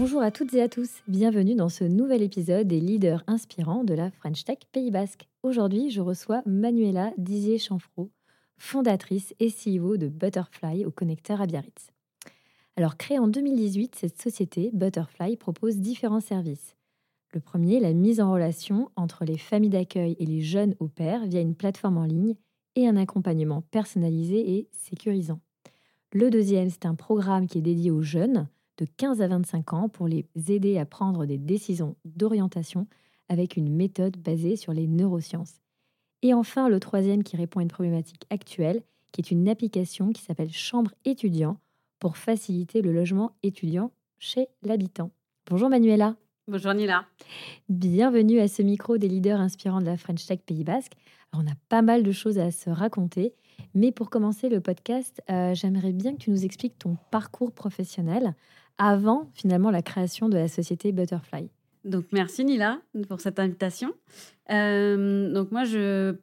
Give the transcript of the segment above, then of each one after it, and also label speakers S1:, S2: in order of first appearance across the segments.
S1: Bonjour à toutes et à tous, bienvenue dans ce nouvel épisode des leaders inspirants de la French Tech Pays Basque. Aujourd'hui, je reçois Manuela Dizier-Chanfro, fondatrice et CEO de Butterfly au connecteur à Biarritz. Alors, créée en 2018, cette société, Butterfly, propose différents services. Le premier, la mise en relation entre les familles d'accueil et les jeunes au pair via une plateforme en ligne et un accompagnement personnalisé et sécurisant. Le deuxième, c'est un programme qui est dédié aux jeunes de 15 à 25 ans pour les aider à prendre des décisions d'orientation avec une méthode basée sur les neurosciences. Et enfin, le troisième qui répond à une problématique actuelle, qui est une application qui s'appelle Chambre étudiant pour faciliter le logement étudiant chez l'habitant. Bonjour Manuela.
S2: Bonjour Nila.
S1: Bienvenue à ce micro des leaders inspirants de la French Tech Pays Basque. on a pas mal de choses à se raconter, mais pour commencer le podcast, euh, j'aimerais bien que tu nous expliques ton parcours professionnel avant finalement la création de la société Butterfly.
S2: Donc merci Nila pour cette invitation. Euh, donc moi,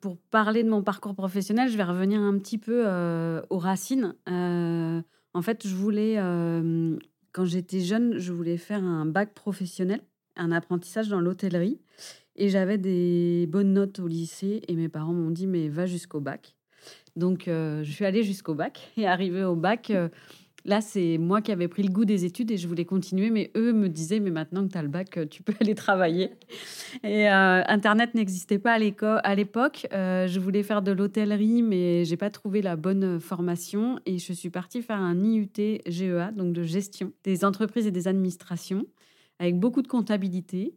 S2: pour parler de mon parcours professionnel, je vais revenir un petit peu euh, aux racines. en fait, je voulais, quand j'étais jeune, je voulais faire un bac professionnel un apprentissage dans l'hôtellerie. Et j'avais des bonnes notes au lycée et mes parents m'ont dit mais va jusqu'au bac. Donc euh, je suis allée jusqu'au bac et arrivée au bac, euh, là c'est moi qui avais pris le goût des études et je voulais continuer, mais eux me disaient mais maintenant que tu as le bac, tu peux aller travailler. Et euh, Internet n'existait pas à l'époque. je voulais faire de l'hôtellerie, mais j'ai pas trouvé la bonne formation et je suis partie faire un IUT GEA, donc de gestion des entreprises et des administrations avec beaucoup de comptabilité.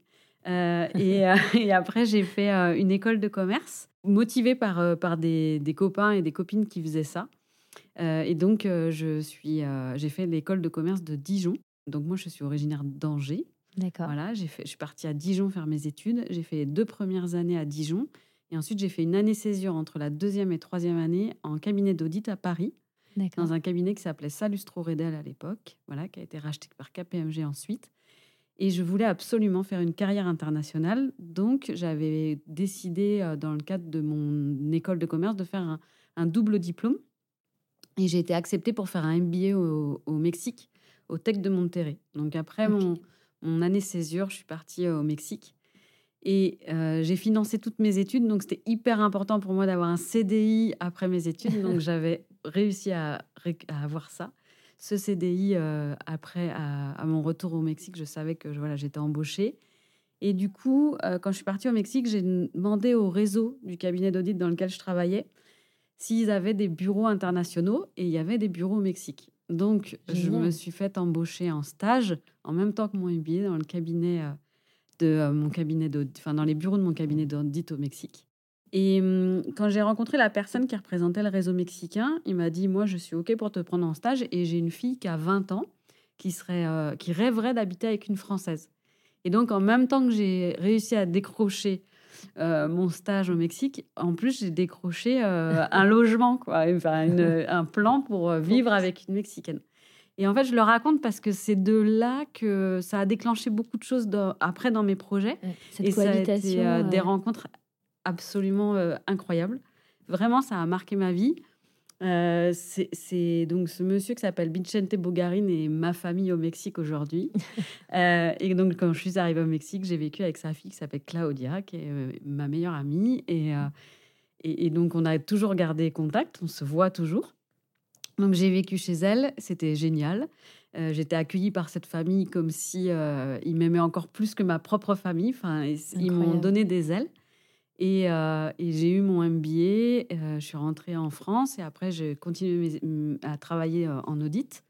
S2: Euh, euh, et, après, j'ai fait euh, une école de commerce, motivée par, par des, des, copains et des copines qui faisaient ça. Et donc, je suis, j'ai fait l'école de commerce de Dijon. Donc, moi, je suis originaire d'Angers.
S1: D'accord.
S2: Voilà, j'ai fait, je suis partie à Dijon faire mes études. J'ai fait les deux premières années à Dijon. Et ensuite, j'ai fait une année césure entre la deuxième et troisième année en cabinet d'audit à Paris. Dans un cabinet qui s'appelait Salustro Redel à l'époque, voilà, qui a été racheté par KPMG ensuite. Et je voulais absolument faire une carrière internationale. Donc, j'avais décidé, euh, dans le cadre de mon école de commerce, de faire un, double diplôme. Et j'ai été acceptée pour faire un MBA au, Mexique, au Tech de Monterrey. Donc, après mon, mon, année césure, je suis partie euh, au Mexique. Et euh, j'ai financé toutes mes études. Donc, c'était hyper important pour moi d'avoir un CDI après mes études. Donc, j'avais réussi à, à avoir ça ce CDI euh, après à, mon retour au Mexique, je savais que voilà, j'étais embauchée. Et du coup, euh, quand je suis partie au Mexique, j'ai demandé au réseau du cabinet d'audit dans lequel je travaillais s'ils avaient des bureaux internationaux et il y avait des bureaux au Mexique. Donc, je me suis fait embaucher en stage en même temps que mon MBA dans le cabinet euh, de mon cabinet d'audit, enfin dans les bureaux de mon cabinet d'audit au Mexique. Et hum, quand j'ai rencontré la personne qui représentait le réseau mexicain, il m'a dit Moi, je suis OK pour te prendre en stage. Et j'ai une fille qui a 20 ans qui, serait, euh, qui rêverait d'habiter avec une Française. Et donc, en même temps que j'ai réussi à décrocher euh, mon stage au Mexique, en plus, j'ai décroché euh, un logement, quoi, enfin, un plan pour vivre avec une Mexicaine. Et en fait, je le raconte parce que c'est de là que ça a déclenché beaucoup de choses après dans mes projets.
S1: Cette et ça a été
S2: des rencontres absolument euh, incroyable. Vraiment, ça a marqué ma vie. Euh, c'est donc ce monsieur qui s'appelle Vicente Bogarin et ma famille au Mexique aujourd'hui. Euh, et donc, quand je suis arrivée au Mexique, j'ai vécu avec sa fille qui s'appelle Claudia, qui est ma meilleure amie. Et, et, donc, on a toujours gardé contact, on se voit toujours. Donc, j'ai vécu chez elle, c'était génial. J'étais accueillie par cette famille comme si ils m'aimaient encore plus que ma propre famille. Enfin, ils m'ont donné des ailes. Et, j'ai eu mon MBA, je suis rentrée en France et après j'ai continué à travailler en audit.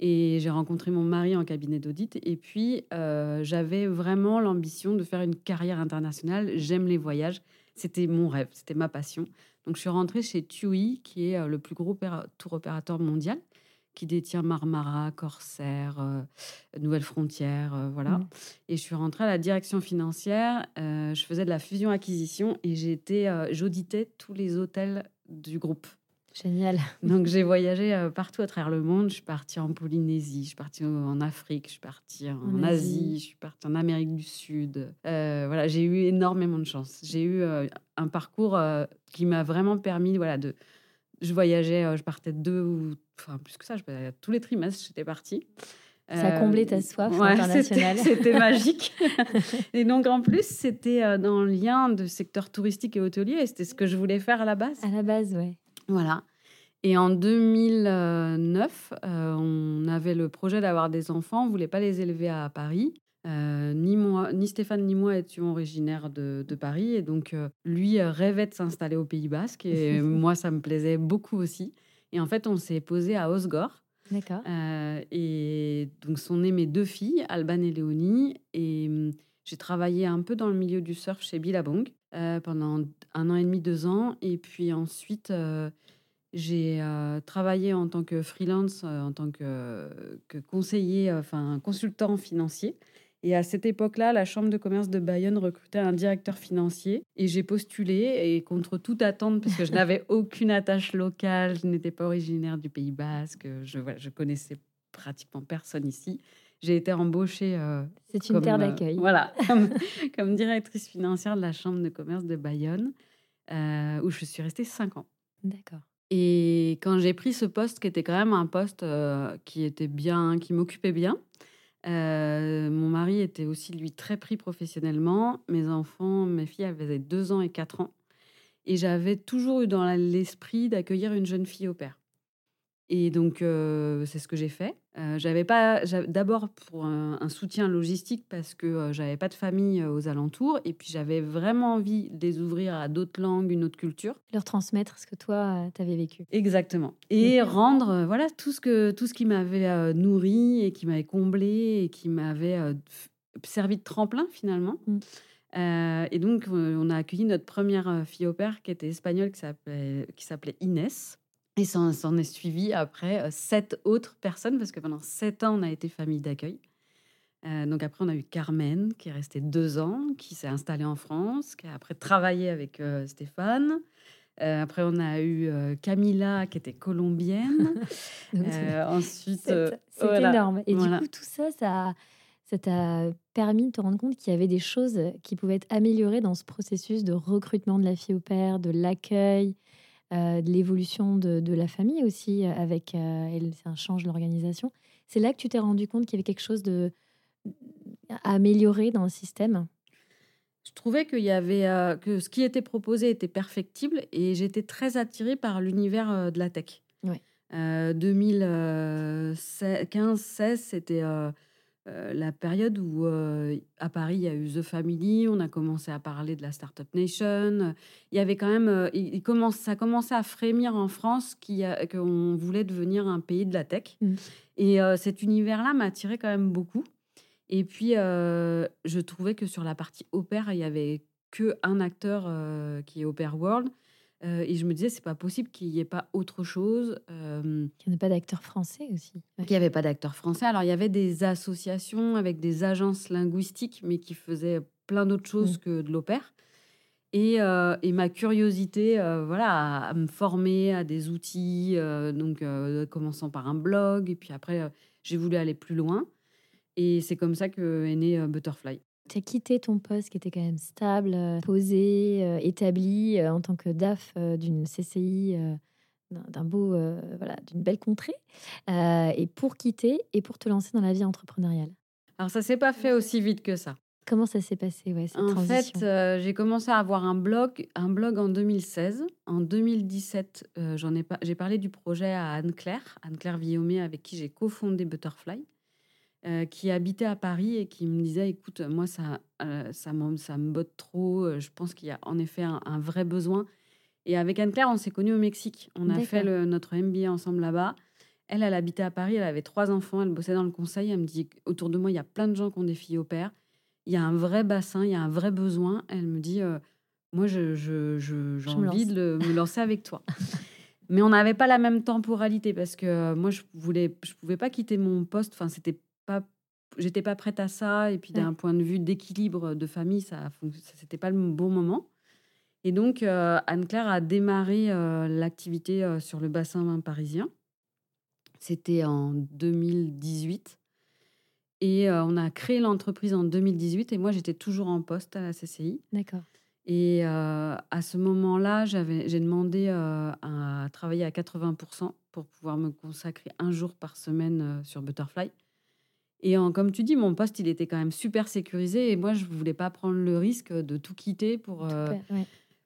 S2: Et j'ai rencontré mon mari en cabinet d'audit. Et puis, j'avais vraiment l'ambition de faire une carrière internationale. J'aime les voyages. C'était mon rêve, c'était ma passion. Donc, je suis rentrée chez TUI, qui est le plus gros tour opérateur mondial qui détient Marmara, Corsair, euh, Nouvelles Frontières, euh, voilà. Mmh. Et je suis rentrée à la direction financière. Euh, je faisais de la fusion-acquisition et j'étais, j'auditais tous les hôtels du groupe.
S1: Génial.
S2: Donc j'ai voyagé partout à travers le monde. Je suis partie en Polynésie, je suis partie en Afrique, je suis partie en, Asie. je suis partie en Amérique du Sud. voilà, j'ai eu énormément de chance. J'ai eu un parcours qui m'a vraiment permis, voilà, de je voyageais, je partais deux ou enfin plus que ça, je, tous les trimestres, j'étais partie.
S1: Ça a comblé ta soif internationale.
S2: C'était magique. et donc, en plus, c'était dans le lien de secteur touristique et hôtelier. Et c'était ce que je voulais faire à la base.
S1: À la base, ouais.
S2: Voilà. Et en 2009, on avait le projet d'avoir des enfants. On ne voulait pas les élever à Paris. Ni moi, ni Stéphane ni moi étions originaires de, de Paris. Et donc, lui rêvait de s'installer au Pays Basque. Et moi, ça me plaisait beaucoup aussi. Et en fait, on s'est posé à Osgore.
S1: D'accord.
S2: Euh, et donc, sont nées mes deux filles, Alban et Léonie. Et hum, j'ai travaillé un peu dans le milieu du surf chez Billabong euh, pendant un an et demi, deux ans. Et puis ensuite, euh, j'ai travaillé en tant que freelance, en tant que, que conseiller, enfin consultant financier. Et à cette époque-là, la Chambre de commerce de Bayonne recrutait un directeur financier. Et j'ai postulé, et contre toute attente, parce que je n'avais aucune attache locale, je n'étais pas originaire du Pays Basque, je, voilà, je connaissais pratiquement personne ici. J'ai été embauchée. Euh,
S1: C'est une terre euh, d'accueil.
S2: voilà, comme, directrice financière de la Chambre de commerce de Bayonne, euh, où je suis restée cinq ans.
S1: D'accord.
S2: Et quand j'ai pris ce poste, qui était quand même un poste qui était bien, qui m'occupait bien, euh, mon mari était aussi, lui, très pris professionnellement. Mes enfants, mes filles, avaient deux ans et quatre ans. Et j'avais toujours eu dans l'esprit d'accueillir une jeune fille au père. Et donc, euh, c'est ce que j'ai fait. Euh, j'avais pas d'abord pour un, soutien logistique parce que euh, j'avais pas de famille aux alentours et puis j'avais vraiment envie de les ouvrir à d'autres langues, une autre culture.
S1: Leur transmettre ce que toi tu avais vécu.
S2: Exactement. Et rendre voilà tout ce que tout ce qui m'avait nourri et qui m'avait comblé et qui m'avait servi de tremplin finalement. Mmh. et donc, on a accueilli notre première fille au père qui était espagnole, qui s'appelait Inès. Et ça s'en est suivi après sept autres personnes, parce que pendant sept ans, on a été famille d'accueil. donc après, on a eu Carmen, qui est restée deux ans, qui s'est installée en France, qui a après travaillé avec Stéphane. après, on a eu Camilla, qui était colombienne. ensuite,
S1: c'est énorme. Et du coup, tout ça, ça, ça t'a permis de te rendre compte qu'il y avait des choses qui pouvaient être améliorées dans ce processus de recrutement de la fille au père, de l'accueil, euh, de l'évolution de, la famille aussi, euh, avec euh, un change de l'organisation. C'est là que tu t'es rendu compte qu'il y avait quelque chose de, à améliorer dans le système?
S2: Je trouvais qu'il y avait que ce qui était proposé était perfectible et j'étais très attirée par l'univers de la tech.
S1: Ouais.
S2: 2015-16, c'était euh, la période où euh, à Paris il y a eu The Family, on a commencé à parler de la Startup Nation. Il y avait quand même, euh, il, commence, ça commençait à frémir en France qu'on voulait devenir un pays de la tech. Mmh. Et cet univers-là m'attirait quand même beaucoup. Et puis je trouvais que sur la partie opère, il y avait que un acteur qui est Opera World. Euh, et je me disais, c'est pas possible qu'il n'y ait pas autre chose.
S1: Euh, qu'il n'y ait pas d'acteurs français aussi.
S2: Qu'il n'y avait pas d'acteurs français. Alors, il y avait des associations avec des agences linguistiques, mais qui faisaient plein d'autres choses mm. que de l'opère. Et, euh, et, ma curiosité, voilà, à, me former à des outils, donc commençant par un blog, et puis après, j'ai voulu aller plus loin. Et c'est comme ça que est né Butterfly.
S1: Tu as quitté ton poste qui était quand même stable, euh, posé, euh, établi euh, en tant que DAF d'une CCI, d'un beau, voilà, d'une belle contrée, et pour quitter et pour te lancer dans la vie entrepreneuriale.
S2: Alors ça s'est pas fait aussi vite que ça.
S1: Comment ça s'est passé ouais, cette
S2: En fait, j'ai commencé à avoir un blog, un blog en 2016. En 2017, j'en ai pas, j'ai parlé du projet à Anne-Claire, Anne-Claire Villomé, avec qui j'ai cofondé Butterfly. Qui habitait à Paris et qui me disait écoute, moi, ça, ça, ça me botte trop. Je pense qu'il y a en effet un, vrai besoin. Et avec Anne-Claire, on s'est connus au Mexique. On a fait notre MBA ensemble là-bas. Elle, elle habitait à Paris, elle avait trois enfants, elle bossait dans le conseil. Elle me dit autour de moi, il y a plein de gens qui ont des filles au père. Il y a un vrai bassin, il y a un vrai besoin. Elle me dit moi, j'ai je, je, envie de me lancer avec toi. Mais on n'avait pas la même temporalité parce que euh, moi, je voulais, je pouvais pas quitter mon poste. Enfin, c'était pas, j'étais pas prête à ça. Et puis, d'un point de vue d'équilibre de famille, ça, c'était pas le bon moment. Et donc, euh, Anne-Claire a démarré euh, l'activité sur le bassin parisien. C'était en 2018. Et on a créé l'entreprise en 2018. Et moi, j'étais toujours en poste à la CCI.
S1: D'accord.
S2: Et à ce moment-là, j'ai demandé à travailler à 80% pour pouvoir me consacrer un jour par semaine sur Butterfly. Et comme tu dis, mon poste, il était quand même super sécurisé. Et moi, je ne voulais pas prendre le risque de tout quitter pour,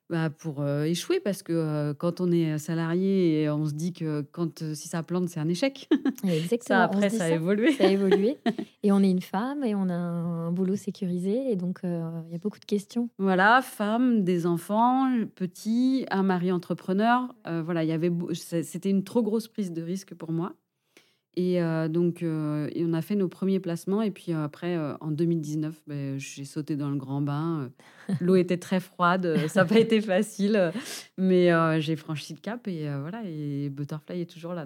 S2: bah, pour euh, échouer parce que euh, quand on est salarié et on se dit que quand euh, si ça plante c'est un échec.
S1: Exactement.
S2: ça après ça, a évolué.
S1: Ça a évolué. et on est une femme et on a un, boulot sécurisé et donc il y a beaucoup de questions.
S2: Voilà, femme, des enfants, petits, un mari entrepreneur. voilà, il y avait c'était une trop grosse prise de risque pour moi. Et euh, donc, euh, on a fait nos premiers placements. Et puis euh, après, en 2019, ben, j'ai sauté dans le grand bain. L'eau était très froide, ça n'a pas été facile, mais j'ai franchi le cap et voilà. Et Butterfly est toujours là.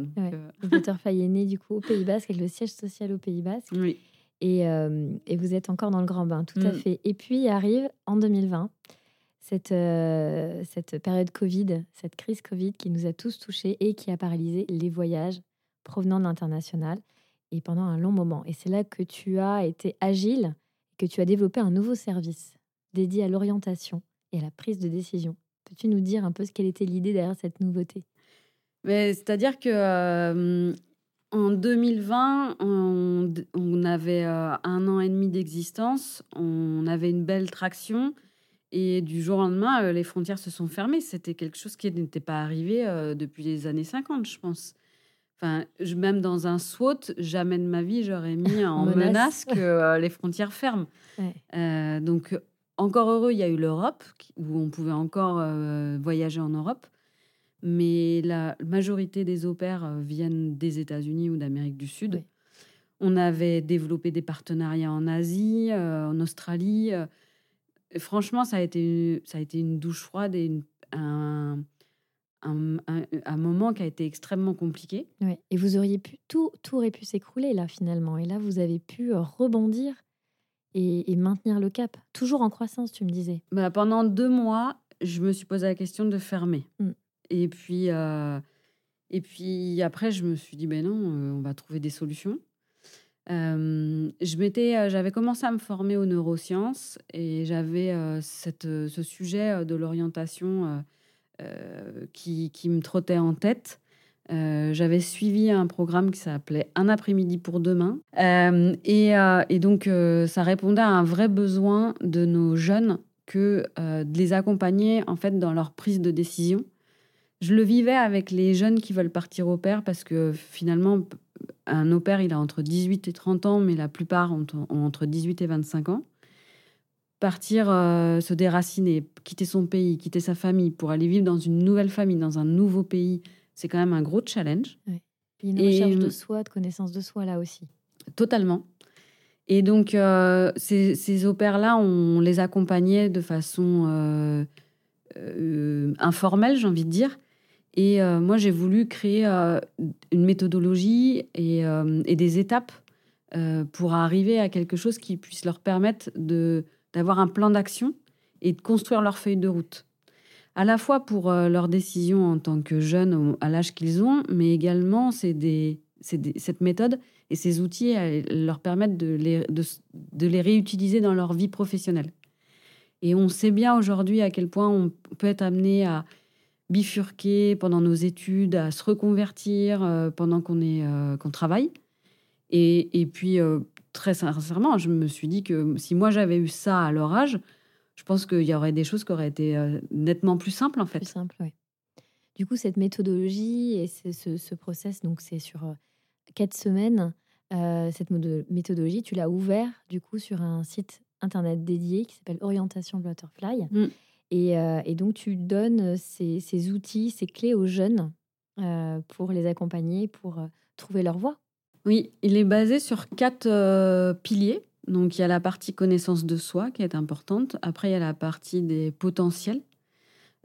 S1: Butterfly est né du coup au Pays Basque avec le siège social au Pays Basque.
S2: Oui.
S1: Et, et, vous êtes encore dans le grand bain, tout à mm. fait. Et puis arrive en 2020 cette, cette période Covid, cette crise Covid qui nous a tous touchés et qui a paralysé les voyages, provenant de l'international et pendant un long moment. Et c'est là que tu as été agile, que tu as développé un nouveau service dédié à l'orientation et à la prise de décision. Peux-tu nous dire un peu ce qu'elle était l'idée derrière cette nouveauté?
S2: C'est-à-dire que euh, en 2020, on, on avait euh, un an et demi d'existence, on avait une belle traction. Et du jour au lendemain, euh, les frontières se sont fermées. C'était quelque chose qui n'était pas arrivé depuis les années 50, je pense. Enfin, même dans un SWOT, jamais de ma vie, j'aurais mis en menace, que euh, les frontières ferment. Euh, donc, encore heureux, il y a eu l'Europe, où on pouvait encore euh, voyager en Europe. Mais la majorité des opères viennent des États-Unis ou d'Amérique du Sud. On avait développé des partenariats en Asie, en Australie. franchement, ça a, été, ça a été une douche froide et un, un, moment qui a été extrêmement compliqué.
S1: Et vous auriez pu, tout, tout aurait pu s'écrouler là finalement. Et là, vous avez pu euh, rebondir et, maintenir le cap. Toujours en croissance, tu me disais.
S2: Bah, pendant deux mois, je me suis posé la question de fermer. Mmh. Et puis, euh, et puis après, je me suis dit, ben non, euh, on va trouver des solutions. j'avais commencé à me former aux neurosciences et j'avais ce sujet de l'orientation euh, qui, me trottait en tête. Euh, j'avais suivi un programme qui s'appelait Un après-midi pour demain. Euh, et, donc, ça répondait à un vrai besoin de nos jeunes que de les accompagner en fait dans leur prise de décision. Je le vivais avec les jeunes qui veulent partir au père parce que finalement, un au pair, il a entre 18 et 30 ans, mais la plupart ont entre 18 et 25 ans partir euh, se déraciner, quitter son pays, quitter sa famille pour aller vivre dans une nouvelle famille, dans un nouveau pays, c'est quand même un gros challenge.
S1: A une recherche de soi, de connaissance de soi là aussi.
S2: Totalement. Et donc, euh, ces, ces opères-là, on les accompagnait de façon euh, informelle, j'ai envie de dire. Et moi, j'ai voulu créer une méthodologie et, et des étapes pour arriver à quelque chose qui puisse leur permettre de d'avoir un plan d'action et de construire leur feuille de route. À la fois pour euh, leurs décisions en tant que jeunes à l'âge qu'ils ont, mais également c'est cette méthode et ces outils leur permettent de les, réutiliser dans leur vie professionnelle. Et on sait bien aujourd'hui à quel point on peut être amené à bifurquer pendant nos études, à se reconvertir euh, pendant qu'on est euh, qu'on travaille. Et puis, très sincèrement, je me suis dit que si moi j'avais eu ça à leur âge, je pense qu'il y aurait des choses qui auraient été euh, nettement plus simples en fait.
S1: Plus simple, oui. Du coup, cette méthodologie et ce, ce, process, donc c'est sur euh, quatre semaines. cette méthodologie, tu l'as ouvert du coup sur un site internet dédié qui s'appelle Orientation Butterfly. Mm. Et, donc, tu donnes ces, ces, outils, ces clés aux jeunes pour les accompagner, pour trouver leur voie.
S2: Oui, il est basé sur quatre piliers. Donc, il y a la partie connaissance de soi qui est importante. Après, il y a la partie des potentiels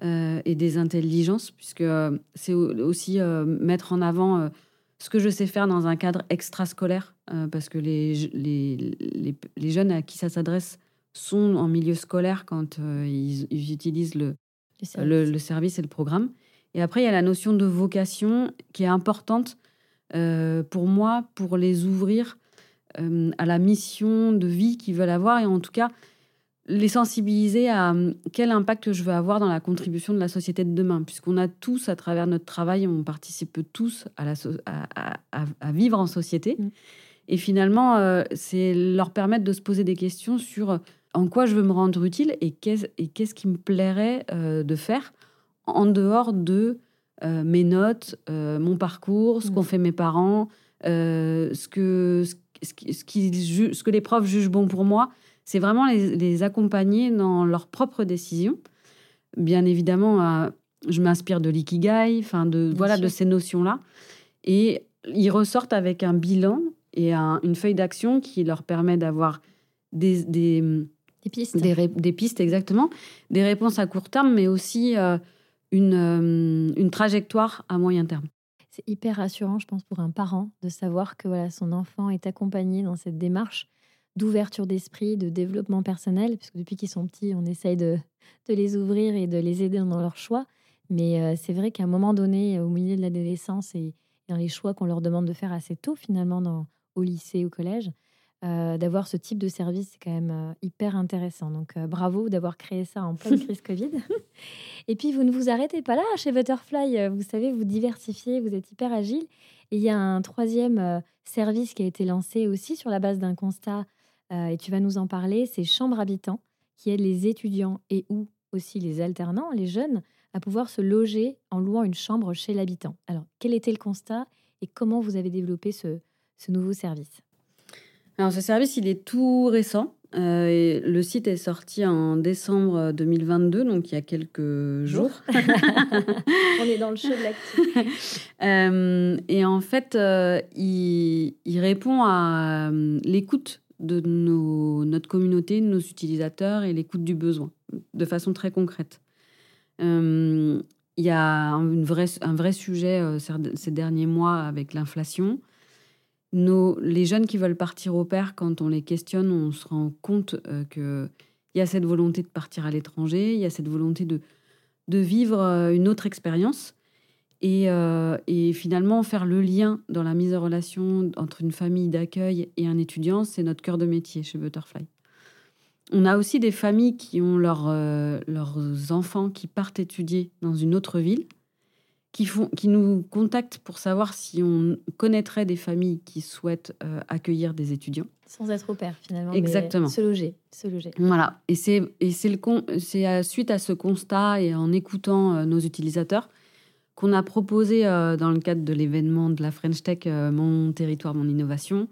S2: euh, et des intelligences, puisque euh, c'est aussi euh, mettre en avant ce que je sais faire dans un cadre extrascolaire, parce que les, les, les, jeunes à qui ça s'adresse sont en milieu scolaire quand ils, utilisent le, le, le, service et le programme. Et après, il y a la notion de vocation qui est importante pour moi, pour les ouvrir à la mission de vie qu'ils veulent avoir, et en tout cas les sensibiliser à hum, quel impact je veux avoir dans la contribution de la société de demain, puisqu'on a tous, à travers notre travail, on participe tous à, la à, vivre en société. Mm. Et finalement, euh, c'est leur permettre de se poser des questions sur euh, en quoi je veux me rendre utile et qu'est-ce qui me plairait euh, de faire en dehors de mes notes, mon parcours, ce mm. qu'ont fait mes parents, ce, que, ce, qui, ce que les profs jugent bon pour moi. C'est vraiment les, accompagner dans leurs propres décisions. Bien évidemment, euh, je m'inspire de l'ikigai, enfin de voilà de ces notions-là, et ils ressortent avec un bilan et une feuille d'action qui leur permet d'avoir des, des,
S1: pistes,
S2: des, pistes exactement, des réponses à court terme, mais aussi euh, une, euh, une trajectoire à moyen terme.
S1: C'est hyper rassurant, je pense, pour un parent de savoir que voilà, son enfant est accompagné dans cette démarche d'ouverture d'esprit, de développement personnel, puisque depuis qu'ils sont petits, on essaye de, les ouvrir et de les aider dans leurs choix. Mais euh, c'est vrai qu'à un moment donné, au milieu de l'adolescence et dans les choix qu'on leur demande de faire assez tôt, finalement, dans, au lycée, au collège, euh, d'avoir ce type de service, c'est quand même euh, hyper intéressant. Donc bravo d'avoir créé ça en pleine crise Covid. et puis vous ne vous arrêtez pas là chez Butterfly, vous savez, vous diversifiez, vous êtes hyper agile. Et il y a un troisième service qui a été lancé aussi sur la base d'un constat euh, et tu vas nous en parler, c'est Chambre Habitant, qui aide les étudiants et ou aussi les alternants, les jeunes, à pouvoir se loger en louant une chambre chez l'habitant. Alors, quel était le constat et comment vous avez développé ce, nouveau service?
S2: Alors, ce service, il est tout récent. Euh, le site est sorti en décembre 2022, donc il y a quelques jours.
S1: On est dans le show de.
S2: Euh, et en fait, il, il, répond à l'écoute de nos, notre communauté, de nos utilisateurs et l'écoute du besoin, de façon très concrète. Euh, il y a une vraie, un vrai sujet euh, ces derniers mois avec l'inflation. Les jeunes qui veulent partir au père, quand on les questionne, on se rend compte euh, qu'il y a cette volonté de partir à l'étranger, il y a cette volonté de, vivre une autre expérience. Euh, et, finalement, faire le lien dans la mise en relation entre une famille d'accueil et un étudiant, c'est notre cœur de métier chez Butterfly. On a aussi des familles qui ont euh, leurs enfants qui partent étudier dans une autre ville, qui, font, qui nous contactent pour savoir si on connaîtrait des familles qui souhaitent euh, accueillir des étudiants.
S1: Sans être au père, finalement.
S2: Exactement.
S1: se loger. Se loger.
S2: Voilà. Et c'est suite à ce constat et en écoutant nos utilisateurs qu'on a proposé euh, dans le cadre de l'événement de la French Tech euh, Mon territoire, mon innovation,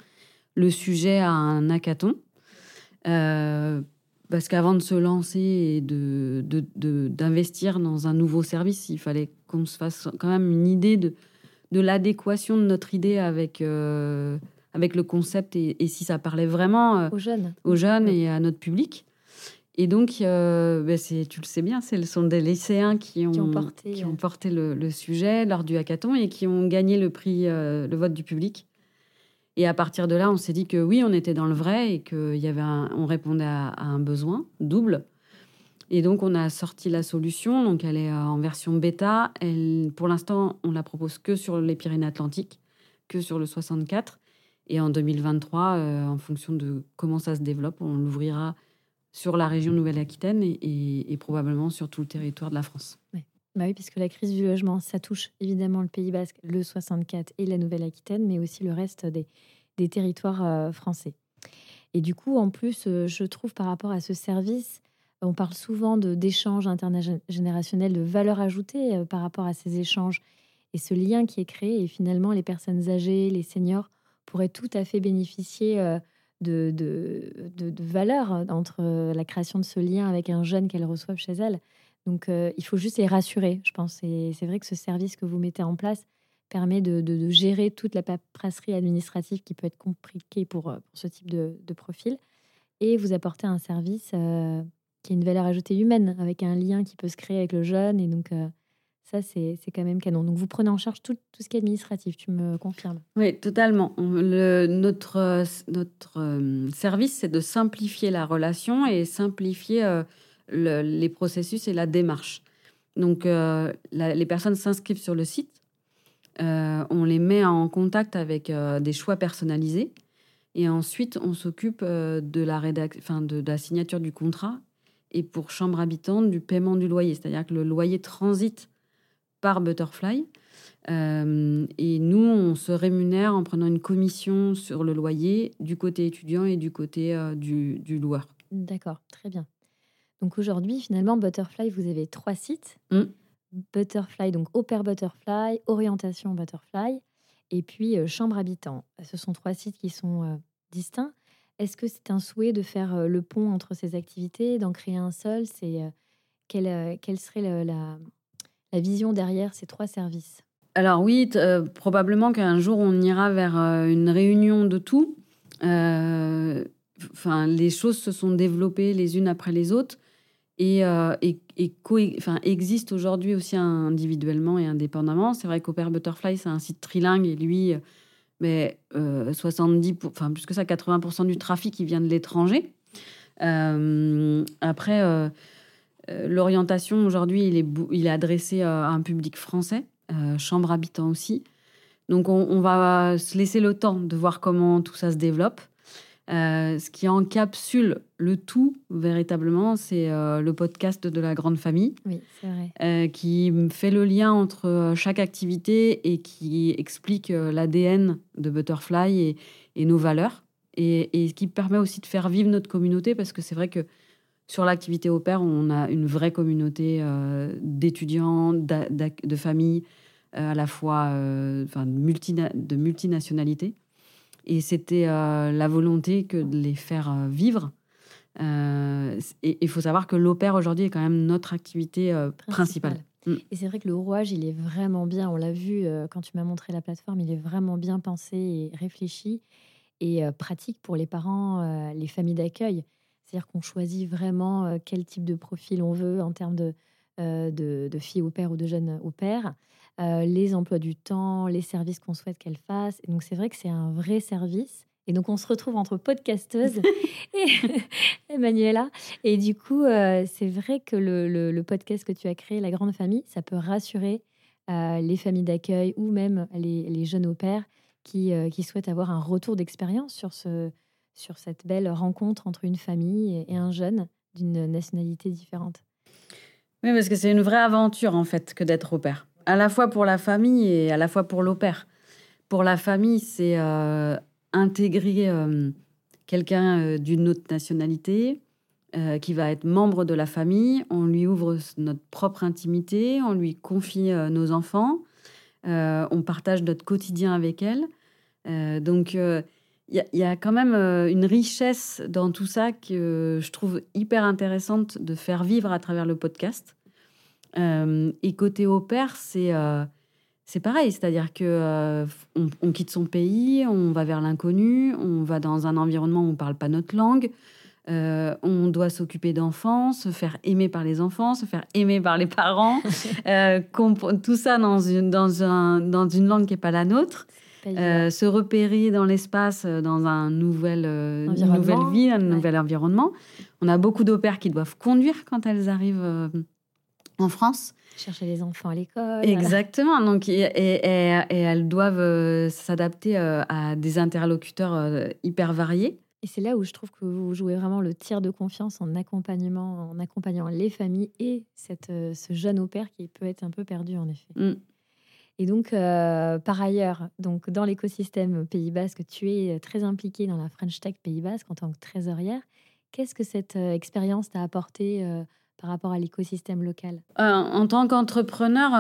S2: le sujet à un hackathon. Euh, parce qu'avant de se lancer et de, d'investir dans un nouveau service, il fallait qu'on se fasse quand même une idée de, de l'adéquation de notre idée avec, avec le concept et, et, si ça parlait vraiment
S1: aux jeunes,
S2: aux jeunes et à notre public. Et donc, euh, ben, tu le sais bien, ce sont des lycéens qui ont,
S1: qui ont porté,
S2: qui ont porté le, sujet lors du hackathon et qui ont gagné le prix, euh, le vote du public. Et à partir de là, on s'est dit que oui, on était dans le vrai et qu'on répondait à, un besoin double. Et donc, on a sorti la solution. Donc, elle est euh, en version bêta. Elle, pour l'instant, on la propose que sur les Pyrénées-Atlantiques, que sur le 64. Et en 2023, en fonction de comment ça se développe, on l'ouvrira sur la région Nouvelle-Aquitaine et, probablement sur tout le territoire de la France.
S1: Bah oui, puisque la crise du logement, ça touche évidemment le Pays Basque, le 64 et la Nouvelle-Aquitaine, mais aussi le reste des, territoires euh, français. Et du coup, en plus, euh, je trouve par rapport à ce service, on parle souvent d'échanges intergénérationnels, de valeur ajoutée euh, par rapport à ces échanges et ce lien qui est créé. Et finalement, les personnes âgées, les seniors pourrait tout à fait bénéficier de, de, de, valeur entre la création de ce lien avec un jeune qu'elle reçoive chez elle. Donc, il faut juste les rassurer, je pense. Et c'est vrai que ce service que vous mettez en place permet de, gérer toute la paperasserie administrative qui peut être compliquée pour, pour ce type de, profil et vous apporter un service qui a une valeur ajoutée humaine, avec un lien qui peut se créer avec le jeune. Et donc, ça, c'est quand même canon. Donc, vous prenez en charge tout, tout, ce qui est administratif, tu me confirmes?
S2: Oui, totalement. Le, notre euh, notre euh, service, c'est de simplifier la relation et simplifier euh, les processus et la démarche. Donc, les personnes s'inscrivent sur le site. on les met en contact avec des choix personnalisés. Et ensuite, on s'occupe de, la enfin, de, de la signature du contrat et pour chambre habitante, du paiement du loyer. C'est-à-dire que le loyer transite par Butterfly. Euh, et nous, on se rémunère en prenant une commission sur le loyer du côté étudiant et du côté euh, du, loueur.
S1: D'accord, très bien. Donc aujourd'hui, finalement, Butterfly, vous avez trois sites. Mm. Butterfly, donc Au Butterfly, Orientation Butterfly, et puis euh, Chambre Habitant. Ce sont trois sites qui sont distincts. Est-ce que c'est un souhait de faire le pont entre ces activités, d'en créer un seul? C'est quelle, quelle, serait la, vision derrière ces trois services?
S2: Alors oui, euh, probablement qu'un jour on ira vers euh, une réunion de tout. Euh, enfin, les choses se sont développées les unes après les autres et, et, enfin, existent aujourd'hui aussi individuellement et indépendamment. C'est vrai qu'Opère Butterfly, c'est un site trilingue et lui, mais 70, enfin plus que ça, 80% du trafic, il vient de l'étranger. après, euh, l'orientation aujourd'hui, il est, il est adressé à un public français, euh, chambre habitant aussi. Donc on, va se laisser le temps de voir comment tout ça se développe. Euh, ce qui encapsule le tout véritablement, c'est le podcast de la grande famille,
S1: oui, vrai.
S2: qui fait le lien entre chaque activité et qui explique l'ADN de Butterfly et, et nos valeurs, et, et, qui permet aussi de faire vivre notre communauté, parce que c'est vrai que sur l'activité au pair, on a une vraie communauté euh, d'étudiants, de familles, euh, à la fois euh, enfin, de multinationalités. Et c'était la volonté que de les faire vivre. et il faut savoir que l'opère aujourd'hui est quand même notre activité principale.
S1: Mm. Et c'est vrai que le rouage, il est vraiment bien. On l'a vu quand tu m'as montré la plateforme, il est vraiment bien pensé et réfléchi et pratique pour les parents, les familles d'accueil. C'est-à-dire qu'on choisit vraiment euh, quel type de profil on veut en termes de, euh, de, filles au père ou de jeunes au père, euh, les emplois du temps, les services qu'on souhaite qu'elles fassent. Et donc c'est vrai que c'est un vrai service. Et donc on se retrouve entre podcasteuses et Manuela. Et du coup, c'est vrai que le, le, podcast que tu as créé, La Grande Famille, ça peut rassurer les familles d'accueil ou même les, les jeunes au père qui, qui souhaitent avoir un retour d'expérience sur ce, sur cette belle rencontre entre une famille et un jeune d'une nationalité différente.
S2: Oui, parce que c'est une vraie aventure en fait que d'être au père, à la fois pour la famille et à la fois pour l'opère. Pour la famille, c'est euh, intégrer euh, quelqu'un euh, d'une autre nationalité qui va être membre de la famille. On lui ouvre notre propre intimité, on lui confie nos enfants, on partage notre quotidien avec elle. donc il y, a quand même une richesse dans tout ça que je trouve hyper intéressante de faire vivre à travers le podcast. Euh, et côté au c'est euh, c'est pareil, c'est-à-dire que on, quitte son pays, on va vers l'inconnu, on va dans un environnement où on parle pas notre langue, on doit s'occuper d'enfants, se faire aimer par les enfants, se faire aimer par les parents, tout ça dans une, dans, un, dans une langue qui n'est pas la nôtre. Euh, se repérer dans l'espace, euh, dans un nouvel, euh, une nouvelle vie, un nouvel environnement. On a beaucoup d'opères qui doivent conduire quand elles arrivent en France.
S1: Chercher les enfants à l'école.
S2: Exactement. Donc, et, elles doivent s'adapter à des interlocuteurs hyper variés.
S1: Et c'est là où je trouve que vous jouez vraiment le tir de confiance en accompagnement, en accompagnant les familles et cette, ce jeune au père qui peut être un peu perdu en effet. Mm. Et donc, euh, par ailleurs, donc dans l'écosystème Pays Basque, tu es très impliquée dans la French Tech Pays Basque en tant que trésorière. Qu'est-ce que cette euh, expérience t'a apporté euh, par rapport à l'écosystème local?
S2: En tant qu'entrepreneur,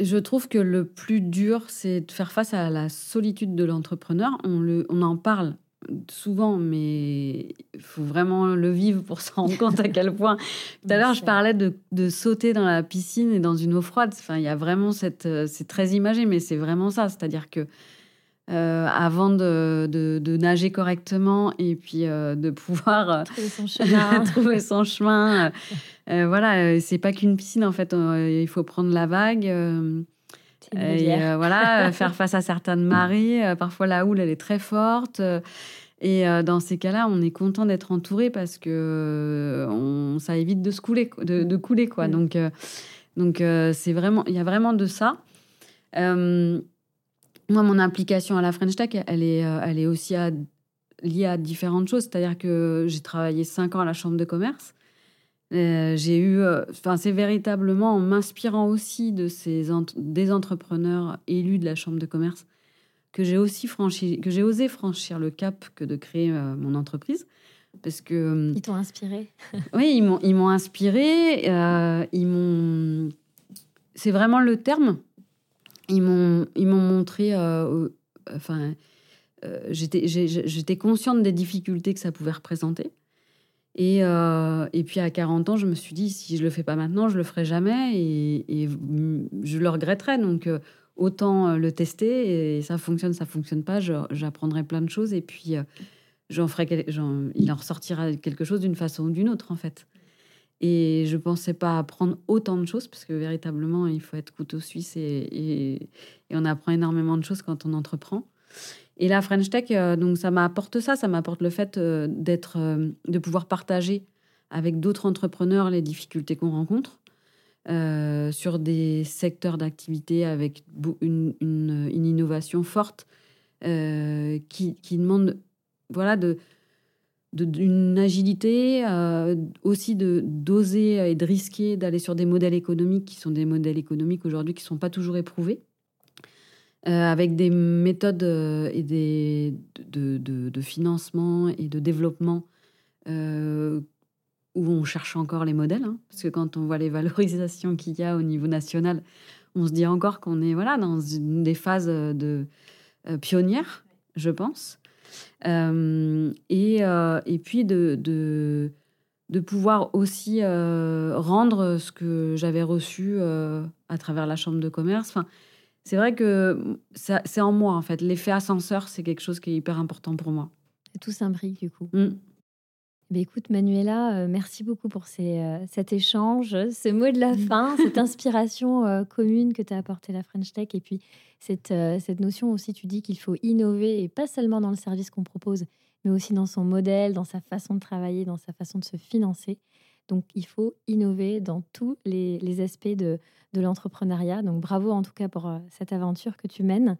S2: je trouve que le plus dur, c'est de faire face à la solitude de l'entrepreneur. On, le, on en parle souvent, mais il faut vraiment le vivre pour se rendre compte à quel point. Tout à l'heure, je parlais de, de, sauter dans la piscine et dans une eau froide. Enfin, il y a vraiment cette. Euh, c'est très imagé, mais c'est vraiment ça. C'est-à-dire que euh, avant de, de, nager correctement et puis euh, de pouvoir
S1: trouver son chemin,
S2: trouver son chemin voilà, c'est pas qu'une piscine en fait. il faut prendre la vague. Et voilà, faire face à certaines marées. parfois, la houle, elle est très forte. Et dans ces cas-là, on est content d'être entouré parce que on, ça évite de se couler, de, de couler quoi. Mm. Donc, donc c'est vraiment, il y a vraiment de ça. Moi, mon implication à la French Tech, elle est, elle est aussi liée à différentes choses. C'est-à-dire que j'ai travaillé cinq ans à la chambre de commerce. Euh, j'ai eu, euh, enfin, c'est véritablement en m'inspirant aussi de ces des entrepreneurs élus de la chambre de commerce que j'ai aussi franchi, que j'ai osé franchir le cap que de créer euh, mon entreprise, parce que
S1: ils t'ont inspiré.
S2: oui, ils m'ont, ils m'ont inspiré, ils m'ont, c'est vraiment le terme. Ils m'ont, montré, enfin, j'étais, j'étais consciente des difficultés que ça pouvait représenter. Et, euh, et, puis à 40 ans, je me suis dit, si je le fais pas maintenant, je le ferai jamais et, je le regretterai. Donc euh, autant euh, le tester et ça fonctionne, ça fonctionne pas, j'apprendrai plein de choses et puis j'en ferai, il en ressortira quelque chose d'une façon ou d'une autre en fait. Et je pensais pas apprendre autant de choses parce que véritablement, il faut être couteau suisse et, on apprend énormément de choses quand on entreprend. Et la French Tech, euh, donc ça m'apporte ça, ça m'apporte le fait euh, euh, de pouvoir partager avec d'autres entrepreneurs les difficultés qu'on rencontre sur des secteurs d'activité avec une, une, innovation forte qui, qui, demande voilà de d'une agilité, aussi de d'oser et de risquer d'aller sur des modèles économiques qui sont des modèles économiques aujourd'hui qui sont pas toujours éprouvés. Euh, avec des méthodes euh, et des, de, de, financement et de développement euh, où on cherche encore les modèles. Hein. parce que quand on voit les valorisations qu'il y a au niveau national, on se dit encore qu'on est voilà, dans une des phases de pionnières, je pense. Et, et puis de, de, de pouvoir aussi rendre ce que j'avais reçu à travers la chambre de commerce. Enfin, c'est vrai que c'est en moi, en fait. L'effet ascenseur, c'est quelque chose qui est hyper important pour moi.
S1: Tout s'imbrique, du coup. Mm. Ben, écoute, Manuela, euh, merci beaucoup pour euh, cet échange, ce mot de la fin, cette inspiration euh, commune que tu as apporté la French Tech. Et puis, cette, cette notion aussi, tu dis qu'il faut innover, et pas seulement dans le service qu'on propose, mais aussi dans son modèle, dans sa façon de travailler, dans sa façon de se financer. Donc, il faut innover dans tous les, aspects de, l'entrepreneuriat. Donc, bravo en tout cas pour cette aventure que tu mènes.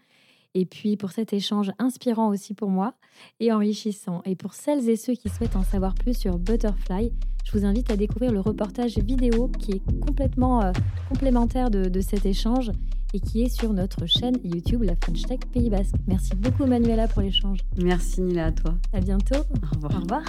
S1: Et puis pour cet échange inspirant aussi pour moi et enrichissant. Et pour celles et ceux qui souhaitent en savoir plus sur Butterfly, je vous invite à découvrir le reportage vidéo qui est complètement euh, complémentaire de, cet échange et qui est sur notre chaîne YouTube La French Tech Pays Basque. Merci beaucoup Manuela pour l'échange.
S2: Merci Nila à toi.
S1: À bientôt.
S2: Au revoir.
S1: Au revoir.